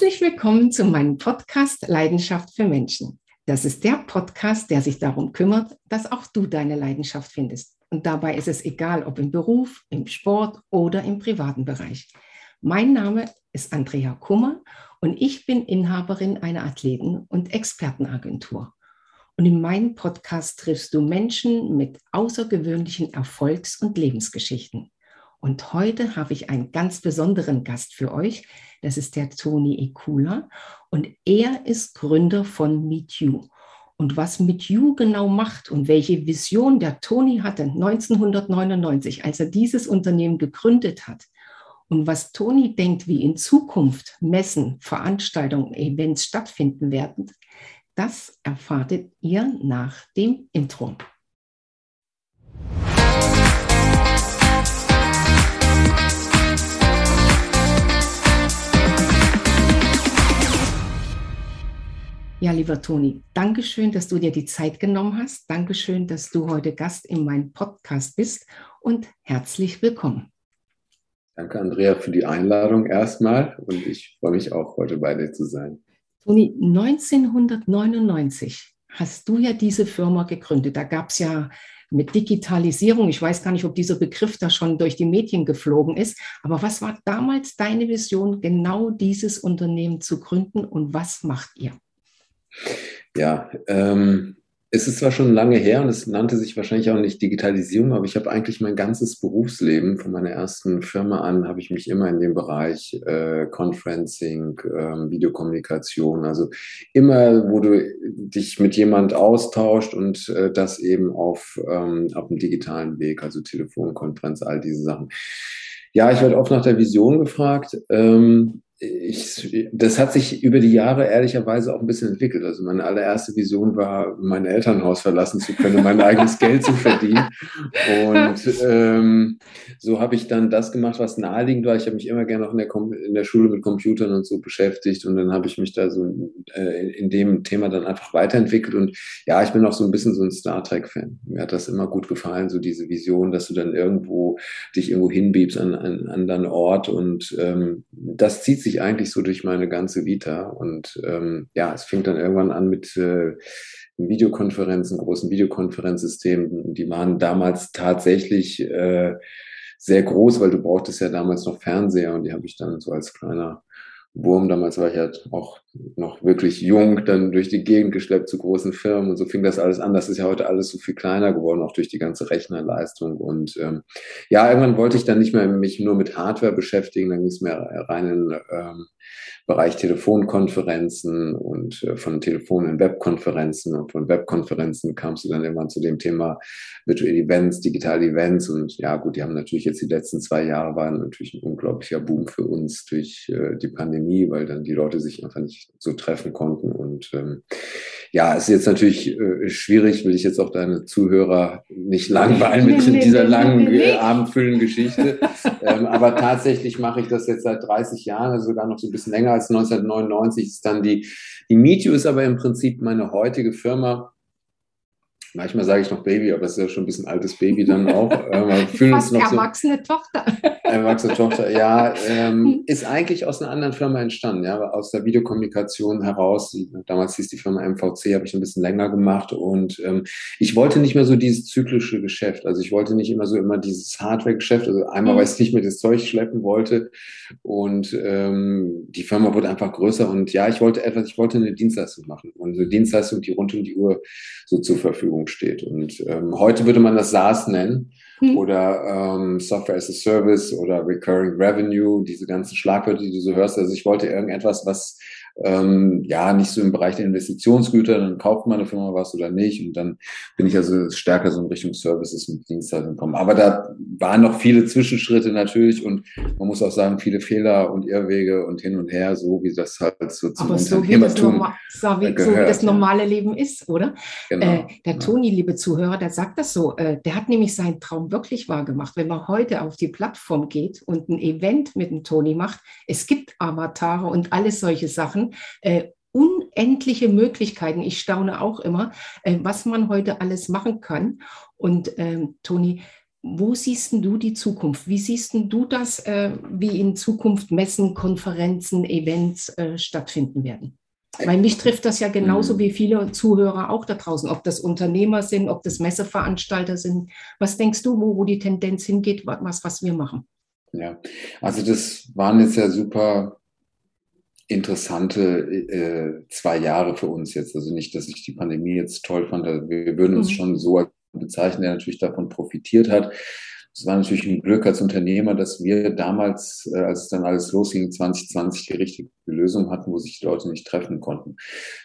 Herzlich willkommen zu meinem Podcast Leidenschaft für Menschen. Das ist der Podcast, der sich darum kümmert, dass auch du deine Leidenschaft findest. Und dabei ist es egal, ob im Beruf, im Sport oder im privaten Bereich. Mein Name ist Andrea Kummer und ich bin Inhaberin einer Athleten- und Expertenagentur. Und in meinem Podcast triffst du Menschen mit außergewöhnlichen Erfolgs- und Lebensgeschichten. Und heute habe ich einen ganz besonderen Gast für euch. Das ist der Toni Ekula. Und er ist Gründer von Meet You. Und was Meet You genau macht und welche Vision der Toni hatte 1999, als er dieses Unternehmen gegründet hat, und was Toni denkt, wie in Zukunft Messen, Veranstaltungen, Events stattfinden werden, das erfahrt ihr nach dem Intro. Ja, lieber Toni, Dankeschön, dass du dir die Zeit genommen hast. Dankeschön, dass du heute Gast in meinem Podcast bist und herzlich willkommen. Danke, Andrea, für die Einladung erstmal und ich freue mich auch, heute bei dir zu sein. Toni, 1999 hast du ja diese Firma gegründet. Da gab es ja mit Digitalisierung, ich weiß gar nicht, ob dieser Begriff da schon durch die Medien geflogen ist, aber was war damals deine Vision, genau dieses Unternehmen zu gründen und was macht ihr? Ja, ähm, es ist zwar schon lange her und es nannte sich wahrscheinlich auch nicht Digitalisierung, aber ich habe eigentlich mein ganzes Berufsleben von meiner ersten Firma an, habe ich mich immer in dem Bereich äh, Conferencing, äh, Videokommunikation, also immer, wo du dich mit jemand austauscht und äh, das eben auf, ähm, auf dem digitalen Weg, also Telefonkonferenz, all diese Sachen. Ja, ich werde oft nach der Vision gefragt. Ähm, ich, das hat sich über die Jahre ehrlicherweise auch ein bisschen entwickelt. Also meine allererste Vision war, mein Elternhaus verlassen zu können, mein eigenes Geld zu verdienen. Und ähm, so habe ich dann das gemacht, was naheliegend war. Ich habe mich immer gerne auch in der, in der Schule mit Computern und so beschäftigt. Und dann habe ich mich da so äh, in dem Thema dann einfach weiterentwickelt. Und ja, ich bin auch so ein bisschen so ein Star Trek-Fan. Mir hat das immer gut gefallen, so diese Vision, dass du dann irgendwo dich irgendwo hinbiebst an, an einen anderen Ort. Und ähm, das zieht sich sich eigentlich so durch meine ganze Vita. Und ähm, ja, es fing dann irgendwann an mit äh, Videokonferenzen, großen Videokonferenzsystemen. Die waren damals tatsächlich äh, sehr groß, weil du brauchtest ja damals noch Fernseher und die habe ich dann so als kleiner Wurm, damals war ich halt auch noch wirklich jung, dann durch die Gegend geschleppt zu großen Firmen und so fing das alles an. Das ist ja heute alles so viel kleiner geworden, auch durch die ganze Rechnerleistung. Und ähm, ja, irgendwann wollte ich dann nicht mehr mich nur mit Hardware beschäftigen, dann ging es mehr rein in ähm, Bereich Telefonkonferenzen und äh, von Telefon in Webkonferenzen und von Webkonferenzen kamst du dann irgendwann zu dem Thema Virtual Events, digitale Events und ja gut, die haben natürlich jetzt die letzten zwei Jahre waren natürlich ein unglaublicher Boom für uns durch äh, die Pandemie, weil dann die Leute sich einfach nicht so treffen konnten und ähm, ja, es ist jetzt natürlich äh, schwierig, will ich jetzt auch deine Zuhörer nicht langweilen mit nee, dieser nee, langen nee, äh, abendfüllenden Geschichte, ähm, aber tatsächlich mache ich das jetzt seit 30 Jahren, also sogar noch so ein bisschen länger als 1999 ist dann die, die Meet ist aber im Prinzip meine heutige Firma. Manchmal sage ich noch Baby, aber es ist ja schon ein bisschen altes Baby dann auch. Ähm, wir fühlen Fast uns noch erwachsene so, Tochter. Erwachsene Tochter, ja. Ähm, ist eigentlich aus einer anderen Firma entstanden, ja, aus der Videokommunikation heraus. Damals hieß die Firma MVC, habe ich ein bisschen länger gemacht und ähm, ich wollte nicht mehr so dieses zyklische Geschäft. Also ich wollte nicht immer so immer dieses Hardware-Geschäft. Also einmal, mhm. weil ich nicht mehr das Zeug schleppen wollte und ähm, die Firma wurde einfach größer und ja, ich wollte etwas, ich wollte eine Dienstleistung machen und eine Dienstleistung, die rund um die Uhr so zur Verfügung steht. Und ähm, heute würde man das SaaS nennen hm. oder ähm, Software as a Service oder Recurring Revenue, diese ganzen Schlagwörter, die du so hörst. Also ich wollte irgendetwas, was ähm, ja, nicht so im Bereich der Investitionsgüter, dann kauft man eine Firma was oder nicht. Und dann bin ich also stärker so in Richtung Services und Dienstleistungen gekommen. Aber da waren noch viele Zwischenschritte natürlich und man muss auch sagen, viele Fehler und Irrwege und hin und her, so wie das halt so zum Aber so wie, das normal, so, wie, so wie das normale. Leben ist, oder? Genau, äh, der. Toni, liebe Zuhörer, der sagt das so. Äh, der hat nämlich seinen Traum wirklich wahr gemacht. Wenn man heute auf die Plattform geht und ein Event mit dem Toni macht, es gibt Avatare und alles solche Sachen äh, unendliche Möglichkeiten. Ich staune auch immer, äh, was man heute alles machen kann. Und ähm, Toni, wo siehst du die Zukunft? Wie siehst du das, äh, wie in Zukunft Messen, Konferenzen, Events äh, stattfinden werden? Weil mich trifft das ja genauso mhm. wie viele Zuhörer auch da draußen, ob das Unternehmer sind, ob das Messeveranstalter sind. Was denkst du, wo, wo die Tendenz hingeht, was, was wir machen? Ja, also das waren jetzt ja super interessante äh, zwei Jahre für uns jetzt. Also nicht, dass ich die Pandemie jetzt toll fand. Wir würden uns mhm. schon so bezeichnen, der natürlich davon profitiert hat. Es war natürlich ein Glück als Unternehmer, dass wir damals, äh, als es dann alles losging, 2020 die richtige Lösung hatten, wo sich die Leute nicht treffen konnten.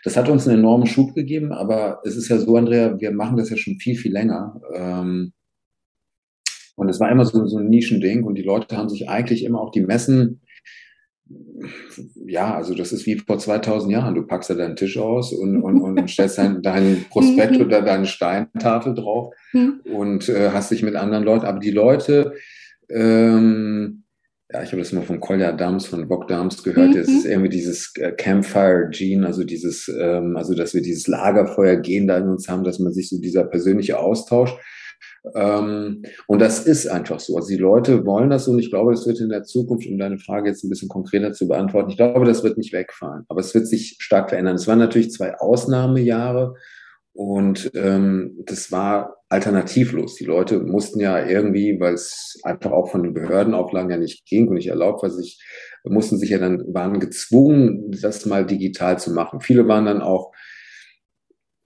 Das hat uns einen enormen Schub gegeben, aber es ist ja so, Andrea, wir machen das ja schon viel, viel länger. Ähm, und es war immer so, so ein Nischending und die Leute haben sich eigentlich immer auf die Messen ja, also das ist wie vor 2000 Jahren. Du packst da deinen Tisch aus und, und, und stellst deinen, deinen Prospekt oder deine Steintafel drauf hm. und äh, hast dich mit anderen Leuten. Aber die Leute, ähm, ja, ich habe das mal von Kolja Dams, von Bock Dams gehört, mhm. das ist irgendwie dieses äh, Campfire Gene, also dieses, ähm, also dass wir dieses Lagerfeuer gehen da in uns haben, dass man sich so dieser persönliche Austausch und das ist einfach so. Also die Leute wollen das so und ich glaube, das wird in der Zukunft, um deine Frage jetzt ein bisschen konkreter zu beantworten, ich glaube, das wird nicht wegfallen, aber es wird sich stark verändern. Es waren natürlich zwei Ausnahmejahre und ähm, das war alternativlos. Die Leute mussten ja irgendwie, weil es einfach auch von den Behördenauflagen ja nicht ging und nicht erlaubt war, sich mussten sich ja dann, waren gezwungen, das mal digital zu machen. Viele waren dann auch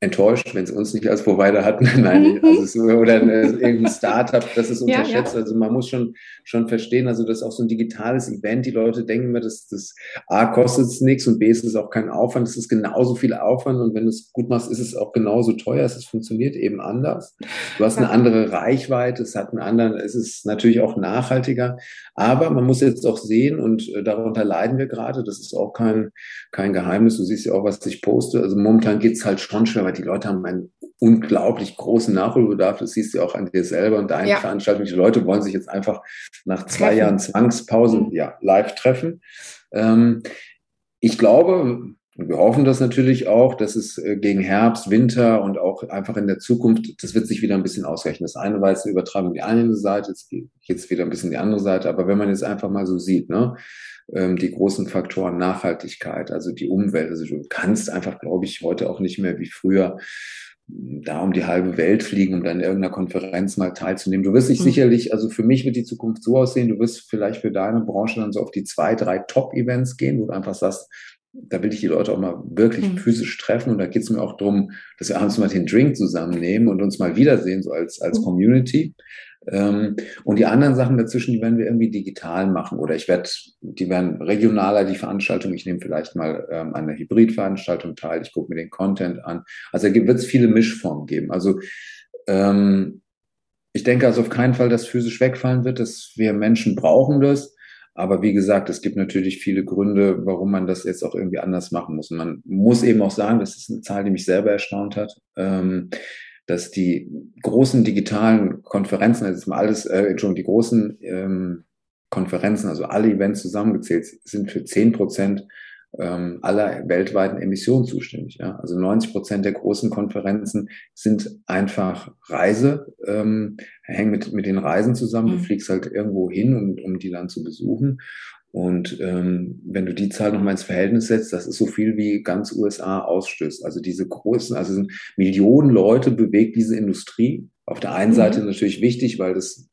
enttäuscht, wenn sie uns nicht als Provider hatten. Nein, mhm. also so, oder irgendein Startup, das ist unterschätzt. Ja, ja. Also man muss schon, schon verstehen, also das ist auch so ein digitales Event. Die Leute denken immer, dass das A kostet es nichts und B ist es auch kein Aufwand. Es ist genauso viel Aufwand und wenn du es gut machst, ist es auch genauso teuer. Es funktioniert eben anders. Du hast eine andere Reichweite, es hat einen anderen, es ist natürlich auch nachhaltiger. Aber man muss jetzt auch sehen und äh, darunter leiden wir gerade. Das ist auch kein, kein Geheimnis. Du siehst ja auch, was ich poste. Also momentan geht es halt schon schwer aber die Leute haben einen unglaublich großen Nachholbedarf. Das siehst du auch an dir selber und deinen ja. Veranstaltungen. Die Leute wollen sich jetzt einfach nach zwei treffen. Jahren Zwangspause mhm. ja, live treffen. Ähm, ich glaube, und wir hoffen das natürlich auch, dass es äh, gegen Herbst, Winter und auch einfach in der Zukunft, das wird sich wieder ein bisschen ausrechnen. Das eine war jetzt eine Übertragung die eine Seite, jetzt geht es wieder ein bisschen die andere Seite. Aber wenn man jetzt einfach mal so sieht, ne, ähm, die großen Faktoren Nachhaltigkeit, also die Umwelt. Also du kannst einfach, glaube ich, heute auch nicht mehr wie früher da um die halbe Welt fliegen, um dann in irgendeiner Konferenz mal teilzunehmen. Du wirst dich mhm. sicherlich, also für mich wird die Zukunft so aussehen, du wirst vielleicht für deine Branche dann so auf die zwei, drei Top-Events gehen, wo du einfach sagst, da will ich die Leute auch mal wirklich mhm. physisch treffen und da geht es mir auch darum, dass wir abends mal den Drink zusammennehmen und uns mal wiedersehen, so als, als mhm. Community. Ähm, und die anderen Sachen dazwischen, die werden wir irgendwie digital machen oder ich werde, die werden regionaler, die Veranstaltung. Ich nehme vielleicht mal ähm, an einer Hybridveranstaltung teil, ich gucke mir den Content an. Also da wird es viele Mischformen geben. Also ähm, ich denke also auf keinen Fall, dass physisch wegfallen wird, dass wir Menschen brauchen das. Aber wie gesagt, es gibt natürlich viele Gründe, warum man das jetzt auch irgendwie anders machen muss. Und man muss eben auch sagen, das ist eine Zahl, die mich selber erstaunt hat. Ähm, dass die großen digitalen Konferenzen, also mal alles, äh, Entschuldigung, die großen ähm, Konferenzen, also alle Events zusammengezählt, sind für zehn Prozent ähm, aller weltweiten Emissionen zuständig. Ja? Also 90 Prozent der großen Konferenzen sind einfach Reise, ähm, hängen mit, mit den Reisen zusammen. Du mhm. fliegst halt irgendwo hin, um, um die dann zu besuchen. Und ähm, wenn du die Zahl nochmal ins Verhältnis setzt, das ist so viel wie ganz USA ausstößt. Also diese großen, also sind Millionen Leute bewegt diese Industrie. Auf der einen mhm. Seite natürlich wichtig, weil das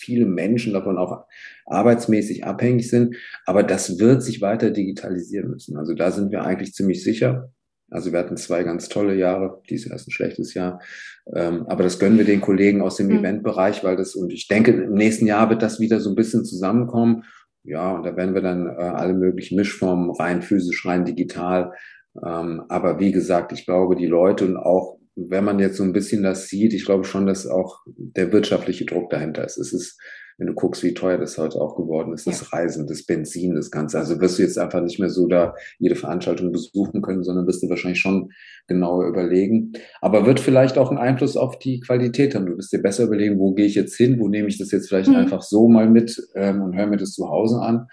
viele Menschen davon auch arbeitsmäßig abhängig sind. Aber das wird sich weiter digitalisieren müssen. Also da sind wir eigentlich ziemlich sicher. Also wir hatten zwei ganz tolle Jahre, dies erst ein schlechtes Jahr. Ähm, aber das gönnen wir den Kollegen aus dem mhm. Eventbereich, weil das, und ich denke, im nächsten Jahr wird das wieder so ein bisschen zusammenkommen. Ja, und da werden wir dann äh, alle möglichen Mischformen rein physisch, rein digital. Ähm, aber wie gesagt, ich glaube, die Leute und auch, wenn man jetzt so ein bisschen das sieht, ich glaube schon, dass auch der wirtschaftliche Druck dahinter ist. Es ist wenn du guckst, wie teuer das heute auch geworden ist, das Reisen, das Benzin, das Ganze. Also wirst du jetzt einfach nicht mehr so da jede Veranstaltung besuchen können, sondern wirst du wahrscheinlich schon genauer überlegen. Aber wird vielleicht auch einen Einfluss auf die Qualität haben. Du wirst dir besser überlegen, wo gehe ich jetzt hin, wo nehme ich das jetzt vielleicht mhm. einfach so mal mit ähm, und höre mir das zu Hause an.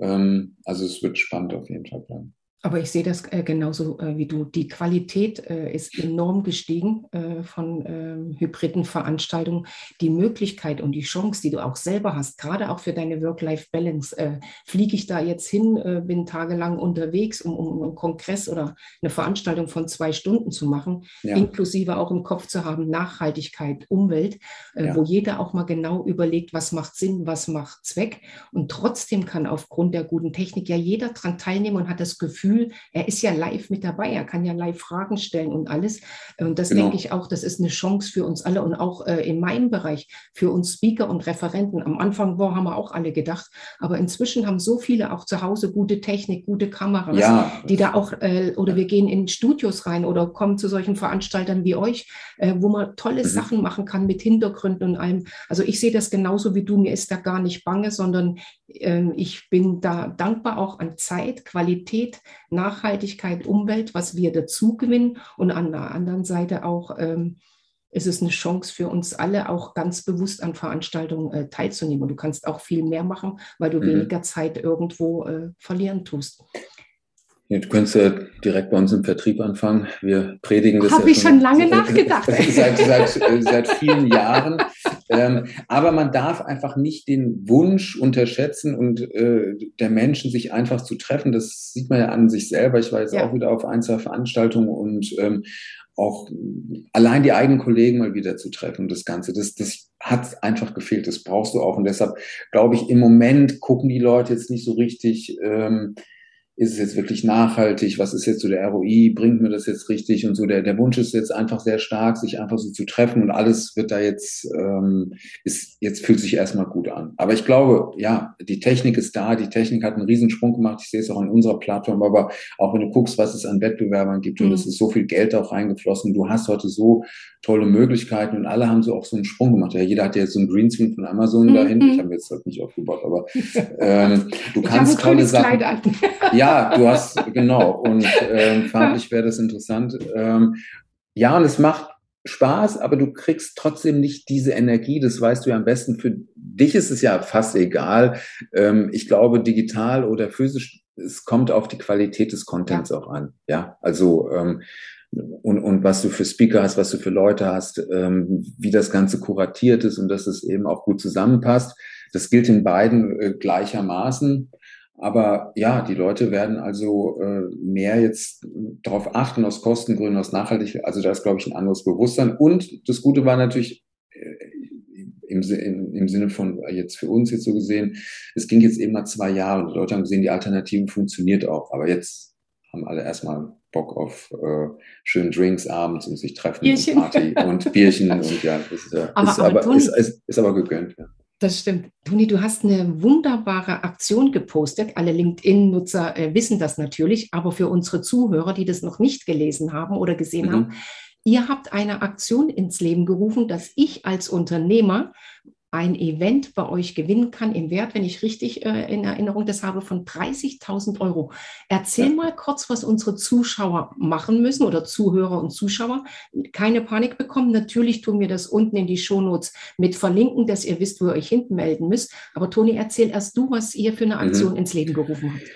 Ähm, also es wird spannend auf jeden Fall bleiben. Aber ich sehe das äh, genauso äh, wie du. Die Qualität äh, ist enorm gestiegen äh, von ähm, hybriden Veranstaltungen. Die Möglichkeit und die Chance, die du auch selber hast, gerade auch für deine Work-Life-Balance, äh, fliege ich da jetzt hin, äh, bin tagelang unterwegs, um, um, einen Kongress oder eine Veranstaltung von zwei Stunden zu machen, ja. inklusive auch im Kopf zu haben, Nachhaltigkeit, Umwelt, ja. wo jeder auch mal genau überlegt, was macht Sinn, was macht Zweck. Und trotzdem kann aufgrund der guten Technik ja jeder daran teilnehmen und hat das Gefühl, Gefühl, er ist ja live mit dabei, er kann ja live Fragen stellen und alles. Und das genau. denke ich auch, das ist eine Chance für uns alle und auch äh, in meinem Bereich für uns Speaker und Referenten. Am Anfang boah, haben wir auch alle gedacht, aber inzwischen haben so viele auch zu Hause gute Technik, gute Kameras, ja. die da auch, äh, oder wir gehen in Studios rein oder kommen zu solchen Veranstaltern wie euch, äh, wo man tolle mhm. Sachen machen kann mit Hintergründen und allem. Also ich sehe das genauso wie du, mir ist da gar nicht bange, sondern ähm, ich bin da dankbar auch an Zeit, Qualität, Nachhaltigkeit, Umwelt, was wir dazu gewinnen. Und an der anderen Seite auch ähm, ist es eine Chance für uns alle, auch ganz bewusst an Veranstaltungen äh, teilzunehmen. Und du kannst auch viel mehr machen, weil du mhm. weniger Zeit irgendwo äh, verlieren tust. Ja, du könntest ja direkt bei uns im Vertrieb anfangen. Wir predigen das. Habe ja ich schon lange nachgedacht. seit, seit, äh, seit vielen Jahren. Ähm, aber man darf einfach nicht den Wunsch unterschätzen und äh, der Menschen sich einfach zu treffen. Das sieht man ja an sich selber. Ich war jetzt ja. auch wieder auf ein, zwei Veranstaltungen und ähm, auch allein die eigenen Kollegen mal wieder zu treffen, das Ganze, das, das hat einfach gefehlt. Das brauchst du auch. Und deshalb glaube ich, im Moment gucken die Leute jetzt nicht so richtig. Ähm, ist es jetzt wirklich nachhaltig, was ist jetzt so der ROI, bringt mir das jetzt richtig und so. Der, der Wunsch ist jetzt einfach sehr stark, sich einfach so zu treffen und alles wird da jetzt, ähm, ist, jetzt fühlt sich erstmal gut an. Aber ich glaube, ja, die Technik ist da, die Technik hat einen Riesensprung gemacht, ich sehe es auch an unserer Plattform, aber auch wenn du guckst, was es an Wettbewerbern gibt mhm. und es ist so viel Geld auch reingeflossen, du hast heute so tolle Möglichkeiten und alle haben so auch so einen Sprung gemacht. Ja, jeder hat ja jetzt so einen Greenscreen von Amazon mhm. da hinten, ich habe jetzt halt nicht aufgebaut, aber ähm, du kannst tolle Sachen. Ja, du hast, genau. Und ähm, farblich wäre das interessant. Ähm, ja, und es macht Spaß, aber du kriegst trotzdem nicht diese Energie. Das weißt du ja am besten. Für dich ist es ja fast egal. Ähm, ich glaube, digital oder physisch, es kommt auf die Qualität des Contents ja. auch an. Ja, also, ähm, und, und was du für Speaker hast, was du für Leute hast, ähm, wie das Ganze kuratiert ist und dass es eben auch gut zusammenpasst. Das gilt in beiden äh, gleichermaßen. Aber ja, die Leute werden also äh, mehr jetzt darauf achten, aus Kostengründen, aus Nachhaltigkeit. Also da ist, glaube ich, ein anderes Bewusstsein. Und das Gute war natürlich äh, im, im, im Sinne von jetzt für uns jetzt so gesehen, es ging jetzt eben mal zwei Jahre und die Leute haben gesehen, die Alternative funktioniert auch. Aber jetzt haben alle erstmal Bock auf äh, schönen Drinks abends und sich treffen Bierchen. und Party und Bierchen und ja, das ist, ja, aber, ist, aber, aber ist, ist, ist aber gegönnt. Ja. Das stimmt. Toni, du hast eine wunderbare Aktion gepostet. Alle LinkedIn-Nutzer äh, wissen das natürlich, aber für unsere Zuhörer, die das noch nicht gelesen haben oder gesehen mhm. haben, ihr habt eine Aktion ins Leben gerufen, dass ich als Unternehmer ein Event bei euch gewinnen kann im Wert, wenn ich richtig äh, in Erinnerung das habe, von 30.000 Euro. Erzähl ja. mal kurz, was unsere Zuschauer machen müssen oder Zuhörer und Zuschauer. Keine Panik bekommen. Natürlich tun wir das unten in die Shownotes mit verlinken, dass ihr wisst, wo ihr euch hinten melden müsst. Aber Toni, erzähl erst du, was ihr für eine mhm. Aktion mhm. ins Leben gerufen habt.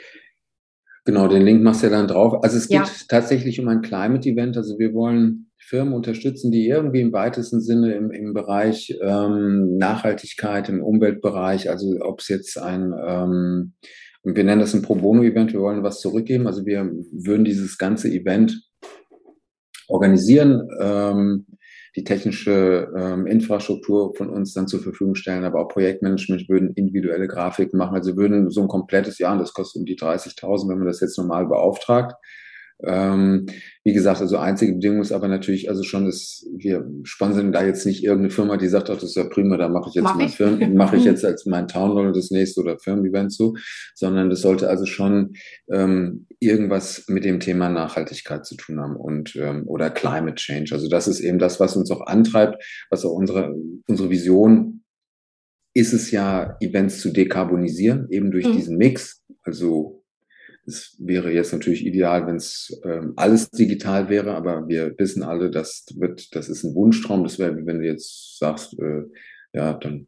Genau, den Link machst du ja dann drauf. Also es geht ja. tatsächlich um ein Climate Event. Also wir wollen Firmen unterstützen, die irgendwie im weitesten Sinne im, im Bereich ähm, Nachhaltigkeit, im Umweltbereich, also ob es jetzt ein, ähm, wir nennen das ein Pro Bono-Event, wir wollen was zurückgeben. Also wir würden dieses ganze Event organisieren, ähm, die technische ähm, Infrastruktur von uns dann zur Verfügung stellen, aber auch Projektmanagement würden individuelle Grafiken machen. Also würden so ein komplettes Jahr, und das kostet um die 30.000, wenn man das jetzt normal beauftragt, ähm, wie gesagt, also einzige Bedingung ist aber natürlich, also schon, dass wir sponsern da jetzt nicht irgendeine Firma, die sagt, ach, das ist ja prima, da mache ich jetzt mach mein Firmen, mache ich jetzt als mein Townhall das nächste oder Firmen-Event so, sondern das sollte also schon ähm, irgendwas mit dem Thema Nachhaltigkeit zu tun haben und ähm, oder Climate Change. Also das ist eben das, was uns auch antreibt, was auch unsere unsere Vision ist es ja, Events zu dekarbonisieren, eben durch mhm. diesen Mix, also es wäre jetzt natürlich ideal, wenn es ähm, alles digital wäre, aber wir wissen alle, das wird, das ist ein Wunschtraum. Das wäre, wenn du jetzt sagst, äh, ja, dann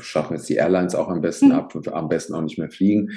schaffen jetzt die Airlines auch am besten mhm. ab, am besten auch nicht mehr fliegen.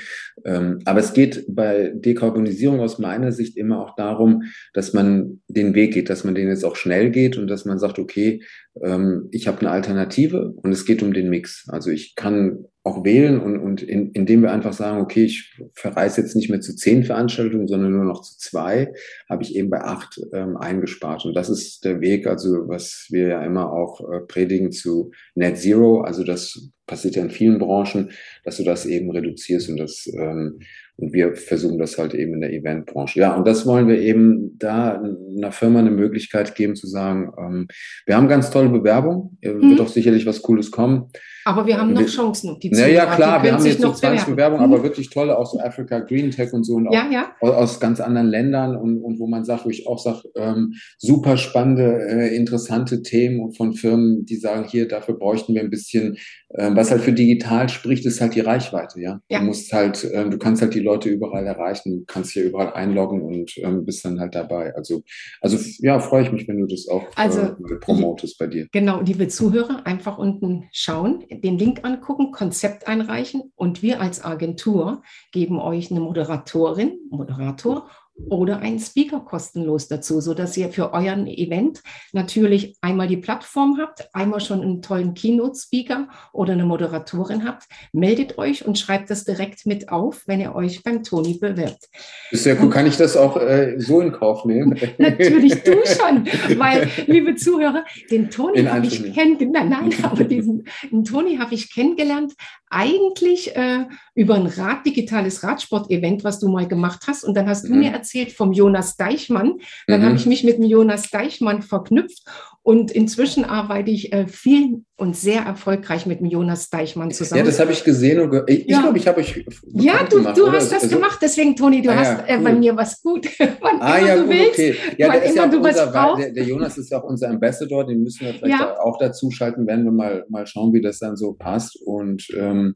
Ähm, aber es geht bei Dekarbonisierung aus meiner Sicht immer auch darum, dass man den Weg geht, dass man den jetzt auch schnell geht und dass man sagt, okay, ähm, ich habe eine Alternative und es geht um den Mix. Also ich kann auch wählen und, und in, indem wir einfach sagen, okay, ich verreise jetzt nicht mehr zu zehn Veranstaltungen, sondern nur noch zu zwei, habe ich eben bei acht ähm, eingespart. Und das ist der Weg, also was wir ja immer auch äh, predigen zu Net Zero. Also das passiert ja in vielen Branchen, dass du das eben reduzierst und das ähm, und wir versuchen das halt eben in der Eventbranche. Ja, und das wollen wir eben da einer Firma eine Möglichkeit geben zu sagen, ähm, wir haben ganz tolle Bewerbung, mhm. wird auch sicherlich was Cooles kommen. Aber wir haben noch wir, Chancen. Die naja, klar, wir haben jetzt noch 20 Bewerbungen, aber mhm. wirklich tolle, auch so Africa Green Tech und so und auch ja, ja. aus ganz anderen Ländern und, und wo man sagt, wo ich auch sage, ähm, super spannende, äh, interessante Themen von Firmen, die sagen, hier, dafür bräuchten wir ein bisschen, äh, was halt für digital spricht, ist halt die Reichweite, ja. ja. Du musst halt, äh, du kannst halt die Leute überall erreichen, kannst hier überall einloggen und ähm, bist dann halt dabei. Also, also ja, freue ich mich, wenn du das auch also, äh, promotest bei dir. Genau, liebe Zuhörer, einfach unten schauen den Link angucken, Konzept einreichen und wir als Agentur geben euch eine Moderatorin, Moderator oder einen Speaker kostenlos dazu, sodass ihr für euren Event natürlich einmal die Plattform habt, einmal schon einen tollen Keynote-Speaker oder eine Moderatorin habt. Meldet euch und schreibt das direkt mit auf, wenn ihr euch beim Toni bewirbt. Ist ja cool. Kann ich das auch äh, so in Kauf nehmen? natürlich du schon, weil, liebe Zuhörer, den Toni habe ich kennengelernt. Nein, nein, aber diesen Toni habe ich kennengelernt, eigentlich äh, über ein Rad, digitales Radsport-Event, was du mal gemacht hast. Und dann hast mhm. du mir erzählt vom Jonas Deichmann. Dann mhm. habe ich mich mit dem Jonas Deichmann verknüpft. Und inzwischen arbeite ich äh, viel und sehr erfolgreich mit dem Jonas Deichmann zusammen. Ja, das habe ich gesehen. Und ge ich ja. glaube, ich habe euch. Ja, du, gemacht, du hast das also, gemacht. Deswegen, Toni, du ah, hast ja, äh, bei mir was gut. ah, ja, gut, willst, okay. Ja, der, ist ja unser, der, der, Jonas ist ja auch unser Ambassador. Den müssen wir vielleicht ja. auch dazu schalten, werden wir mal, mal schauen, wie das dann so passt. Und ähm,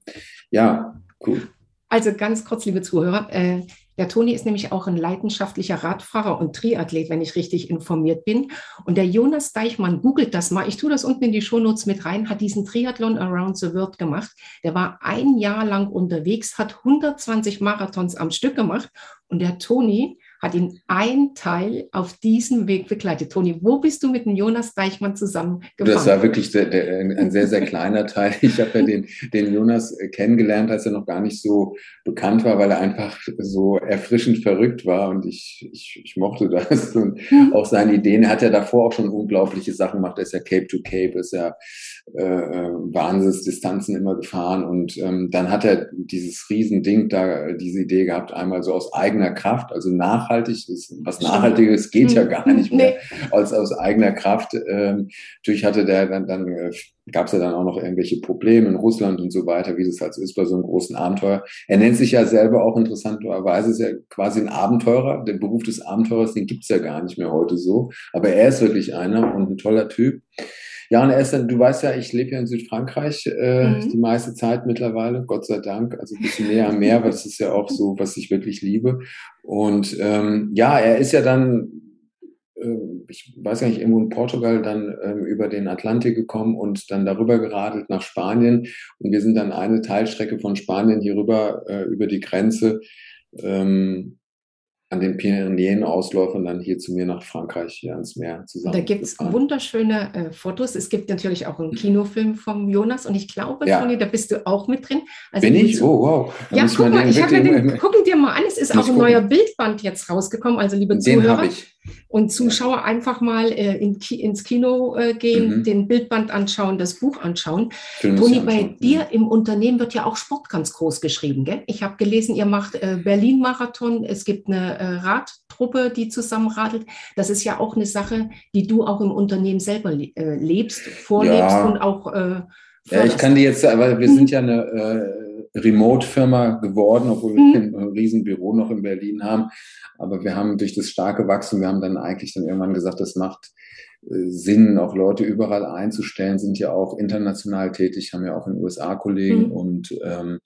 ja, cool. Also ganz kurz, liebe Zuhörer, äh, der Toni ist nämlich auch ein leidenschaftlicher Radfahrer und Triathlet, wenn ich richtig informiert bin. Und der Jonas Deichmann, googelt das mal, ich tue das unten in die Shownotes mit rein, hat diesen Triathlon Around the World gemacht. Der war ein Jahr lang unterwegs, hat 120 Marathons am Stück gemacht. Und der Toni hat ihn ein Teil auf diesem Weg begleitet. Toni, wo bist du mit dem Jonas Deichmann zusammengefahren? Das war wirklich der, der, ein sehr, sehr kleiner Teil. Ich habe ja den, den Jonas kennengelernt, als er noch gar nicht so bekannt war, weil er einfach so erfrischend verrückt war und ich, ich, ich mochte das und mhm. auch seine Ideen. Er hat ja davor auch schon unglaubliche Sachen gemacht. Er ist ja Cape to Cape, ist ja äh, äh Wahnsinnsdistanzen immer gefahren und ähm, dann hat er dieses Riesending da, diese Idee gehabt, einmal so aus eigener Kraft, also nach nachhaltig ist. Was Nachhaltiges geht ja gar nicht mehr nee. als aus eigener Kraft. Ähm, natürlich hatte der dann, dann äh, gab es ja dann auch noch irgendwelche Probleme in Russland und so weiter, wie das halt so ist bei so einem großen Abenteuer. Er nennt sich ja selber auch interessanterweise ist ja quasi ein Abenteurer. Der Beruf des Abenteurers, den gibt's ja gar nicht mehr heute so. Aber er ist wirklich einer und ein toller Typ. Ja, und er ist dann, du weißt ja, ich lebe ja in Südfrankreich äh, mhm. die meiste Zeit mittlerweile, Gott sei Dank, also ein bisschen näher am Meer, aber das ist ja auch so, was ich wirklich liebe. Und ähm, ja, er ist ja dann, äh, ich weiß gar nicht, irgendwo in Portugal dann ähm, über den Atlantik gekommen und dann darüber geradelt nach Spanien. Und wir sind dann eine Teilstrecke von Spanien hier rüber äh, über die Grenze. Ähm, an den Pyrenäen-Ausläufern dann hier zu mir nach Frankreich, hier ans Meer zusammen. Da gibt es wunderschöne äh, Fotos. Es gibt natürlich auch einen Kinofilm vom Jonas und ich glaube, ja. Toni, da bist du auch mit drin. Also Bin ich? Oh, wow. Da ja, guck mal, ich habe den, gucken dir mal an, es ist auch ein gucken. neuer Bildband jetzt rausgekommen, also liebe den Zuhörer. Ich und Zuschauer einfach mal äh, in ins Kino äh, gehen, mhm. den Bildband anschauen, das Buch anschauen. Toni, bei dir im Unternehmen wird ja auch Sport ganz groß geschrieben. Gell? Ich habe gelesen, ihr macht äh, Berlin-Marathon, es gibt eine äh, Radtruppe, die zusammenradelt. Das ist ja auch eine Sache, die du auch im Unternehmen selber äh, lebst, vorlebst ja. und auch äh, ja, ich kann die jetzt, aber wir sind ja eine Remote-Firma geworden, obwohl wir mhm. ein Riesenbüro noch in Berlin haben. Aber wir haben durch das starke Wachstum, wir haben dann eigentlich dann irgendwann gesagt, das macht äh, Sinn, auch Leute überall einzustellen, sind ja auch international tätig, haben ja auch in den USA Kollegen mhm. und ähm,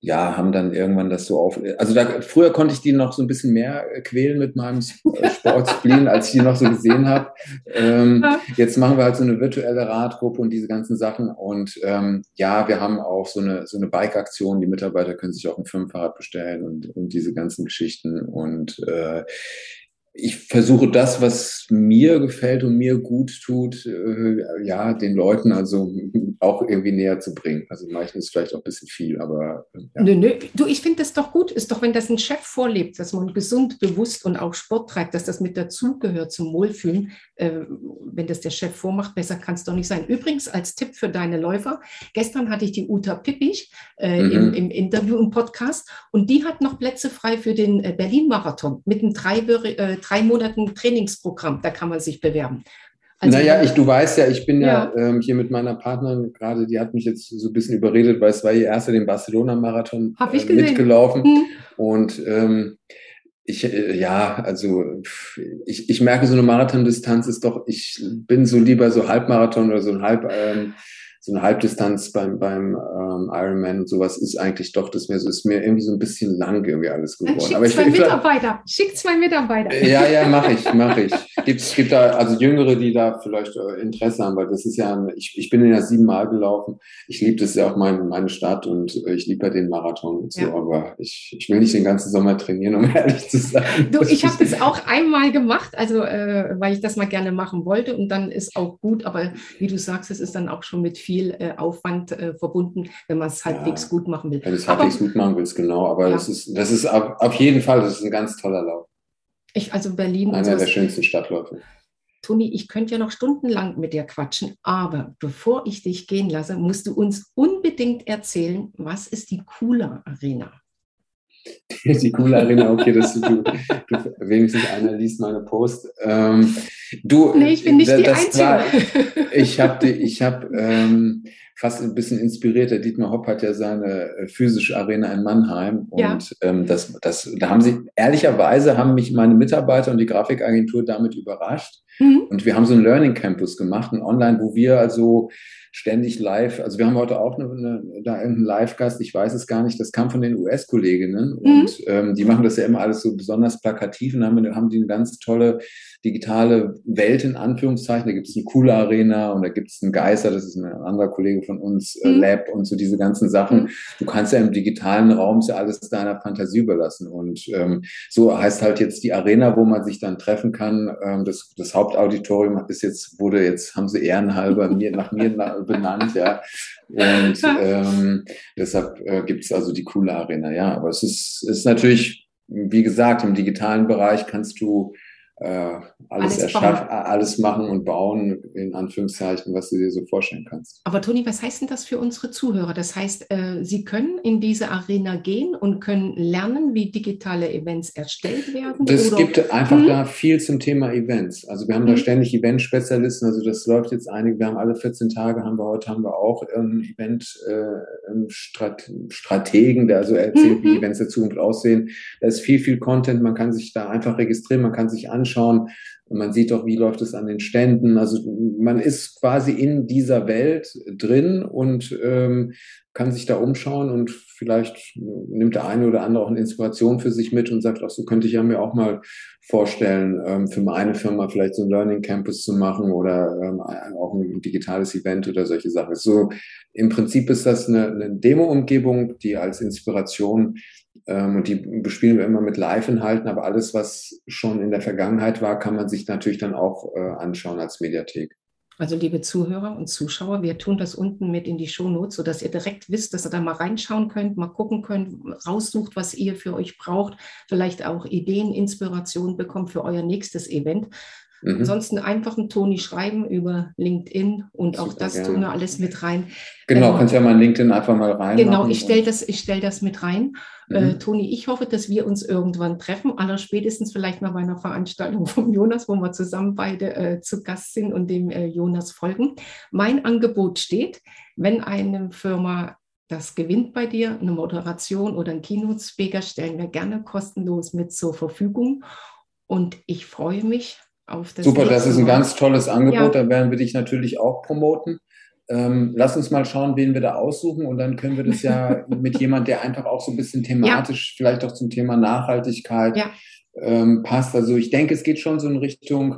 ja, haben dann irgendwann das so auf. Also da, früher konnte ich die noch so ein bisschen mehr quälen mit meinem äh, Sportspleen, als ich die noch so gesehen habe. Ähm, jetzt machen wir halt so eine virtuelle Radgruppe und diese ganzen Sachen. Und ähm, ja, wir haben auch so eine, so eine Bike-Aktion. Die Mitarbeiter können sich auch ein Firmenfahrrad bestellen und, und diese ganzen Geschichten. Und äh, ich versuche das, was mir gefällt und mir gut tut, äh, ja, den Leuten also auch irgendwie näher zu bringen. Also manchmal ist vielleicht auch ein bisschen viel, aber. Ja. Nö, nö. Du, ich finde das doch gut. Ist doch, wenn das ein Chef vorlebt, dass man gesund, bewusst und auch Sport treibt, dass das mit dazugehört zum Wohlfühlen. Äh, wenn das der Chef vormacht, besser kann es doch nicht sein. Übrigens, als Tipp für deine Läufer, gestern hatte ich die Uta Pippich äh, mhm. im, im, Interview im Podcast und die hat noch Plätze frei für den äh, Berlin-Marathon mit einem drei, äh, drei Monaten Trainingsprogramm. Da kann man sich bewerben. Also, naja, ich, du weißt ja, ich bin ja, ja ähm, hier mit meiner Partnerin gerade, die hat mich jetzt so ein bisschen überredet, weil es war ihr erster den Barcelona-Marathon äh, mitgelaufen. Hm. Und ähm, ich, äh, ja, also ich, ich merke, so eine Marathondistanz ist doch, ich bin so lieber so Halbmarathon oder so ein Halb, ähm, so eine Halbdistanz beim, beim ähm, Ironman und sowas ist eigentlich doch, das mir so, ist mir irgendwie so ein bisschen lang irgendwie alles geworden. Schick Aber Mitarbeiter, schick zwei Mitarbeiter. Ja, ja, mache ich, mache ich. Gibt, gibt da also Jüngere, die da vielleicht äh, Interesse haben, weil das ist ja, ein, ich, ich bin ja siebenmal gelaufen. Ich liebe das ja auch mein, meine Stadt und äh, ich liebe ja den Marathon und so, ja. aber ich, ich will nicht den ganzen Sommer trainieren, um ehrlich zu sein. Du, ich habe das auch einmal gemacht, also äh, weil ich das mal gerne machen wollte und dann ist auch gut, aber wie du sagst, es ist dann auch schon mit viel viel äh, Aufwand äh, verbunden, wenn man es halbwegs ja, gut machen will. Wenn du es halbwegs gut machen willst, genau. Aber ja. das ist, das ist auf, auf jeden Fall, das ist ein ganz toller Lauf. Ich, also Berlin. Einer der schönsten Stadtläufe. Toni, ich könnte ja noch stundenlang mit dir quatschen, aber bevor ich dich gehen lasse, musst du uns unbedingt erzählen, was ist die Cooler Arena? die Cooler Arena, okay, dass du, du, wenigstens einer liest meine Post. Ähm, du, nee, ich bin nicht die Einzige. War, ich habe ich hab, ähm, fast ein bisschen inspiriert. Der Dietmar Hopp hat ja seine äh, physische Arena in Mannheim. Und ja. ähm, das, das, da haben sie, ehrlicherweise haben mich meine Mitarbeiter und die Grafikagentur damit überrascht. Mhm. Und wir haben so einen Learning Campus gemacht, ein Online, wo wir also ständig live. Also wir haben heute auch eine, eine, da einen Live-Gast, ich weiß es gar nicht, das kam von den US-Kolleginnen mhm. und ähm, die machen das ja immer alles so besonders plakativ und haben, haben die eine ganz tolle digitale Welt in Anführungszeichen. Da gibt es eine coole Arena und da gibt es einen Geister, das ist ein anderer Kollege von uns, äh, mhm. Lab und so diese ganzen Sachen. Mhm. Du kannst ja im digitalen Raum ja alles deiner Fantasie überlassen. Und ähm, so heißt halt jetzt die Arena, wo man sich dann treffen kann. Ähm, das, das Hauptauditorium ist jetzt, wurde jetzt, haben sie ehrenhalber mir, nach mir benannt, ja. Und ähm, deshalb äh, gibt es also die coole Arena, ja. Aber es ist, ist natürlich, wie gesagt, im digitalen Bereich kannst du äh, alles, alles, alles machen und bauen, in Anführungszeichen, was du dir so vorstellen kannst. Aber Toni, was heißt denn das für unsere Zuhörer? Das heißt, äh, sie können in diese Arena gehen und können lernen, wie digitale Events erstellt werden? Es gibt einfach hm? da viel zum Thema Events. Also wir haben hm. da ständig Event-Spezialisten, also das läuft jetzt einige, wir haben alle 14 Tage, haben wir heute haben wir auch einen Event-Strategen, äh, der also erzählt, hm. wie Events der Zukunft aussehen. Da ist viel, viel Content, man kann sich da einfach registrieren, man kann sich anschauen, anschauen. Man sieht doch, wie läuft es an den Ständen. Also man ist quasi in dieser Welt drin und ähm, kann sich da umschauen und vielleicht nimmt der eine oder andere auch eine Inspiration für sich mit und sagt, ach, so könnte ich ja mir auch mal vorstellen, ähm, für meine Firma vielleicht so ein Learning Campus zu machen oder ähm, auch ein digitales Event oder solche Sachen. So im Prinzip ist das eine, eine Demo-Umgebung, die als Inspiration und die bespielen wir immer mit Live-Inhalten, aber alles, was schon in der Vergangenheit war, kann man sich natürlich dann auch äh, anschauen als Mediathek. Also liebe Zuhörer und Zuschauer, wir tun das unten mit in die Shownotes, sodass ihr direkt wisst, dass ihr da mal reinschauen könnt, mal gucken könnt, raussucht, was ihr für euch braucht, vielleicht auch Ideen, Inspiration bekommt für euer nächstes Event. Mhm. Ansonsten einfach einen Toni schreiben über LinkedIn und Super, auch das gerne. tun wir alles mit rein. Genau, ähm, kannst ja mal LinkedIn einfach mal rein. Genau, ich stelle das, stell das mit rein. Äh, mhm. Äh, Toni, ich hoffe, dass wir uns irgendwann treffen, aller spätestens vielleicht mal bei einer Veranstaltung von Jonas, wo wir zusammen beide äh, zu Gast sind und dem äh, Jonas folgen. Mein Angebot steht, wenn eine Firma das gewinnt bei dir, eine Moderation oder ein Keynote-Speaker, stellen wir gerne kostenlos mit zur Verfügung. Und ich freue mich auf das. Super, das ist ein ganz tolles Angebot. Ja. Da werden wir dich natürlich auch promoten. Ähm, lass uns mal schauen, wen wir da aussuchen und dann können wir das ja mit jemand, der einfach auch so ein bisschen thematisch, ja. vielleicht auch zum Thema Nachhaltigkeit ja. ähm, passt. Also ich denke, es geht schon so in Richtung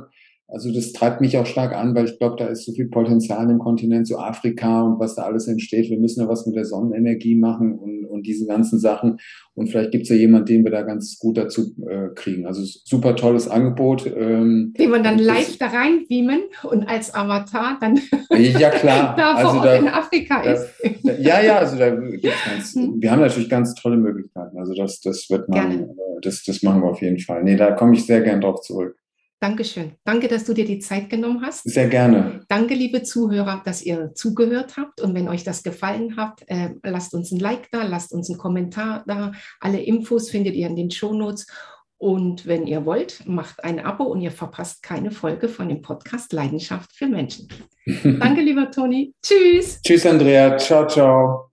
also das treibt mich auch stark an, weil ich glaube, da ist so viel Potenzial im Kontinent, so Afrika und was da alles entsteht. Wir müssen ja was mit der Sonnenenergie machen und, und diese ganzen Sachen. Und vielleicht gibt es ja jemanden, den wir da ganz gut dazu äh, kriegen. Also super tolles Angebot. Ähm, den man dann live da rein beamen und als Avatar dann ja, klar. da also vor da, in Afrika da, ist. Da, ja, ja, also da gibt's ganz, hm. wir haben natürlich ganz tolle Möglichkeiten. Also das, das wird man, äh, das, das machen wir auf jeden Fall. Nee, da komme ich sehr gern drauf zurück. Dankeschön. Danke, dass du dir die Zeit genommen hast. Sehr gerne. Danke, liebe Zuhörer, dass ihr zugehört habt. Und wenn euch das gefallen hat, äh, lasst uns ein Like da, lasst uns einen Kommentar da. Alle Infos findet ihr in den Shownotes. Und wenn ihr wollt, macht ein Abo und ihr verpasst keine Folge von dem Podcast Leidenschaft für Menschen. Danke, lieber Toni. Tschüss. Tschüss, Andrea. Ciao, ciao.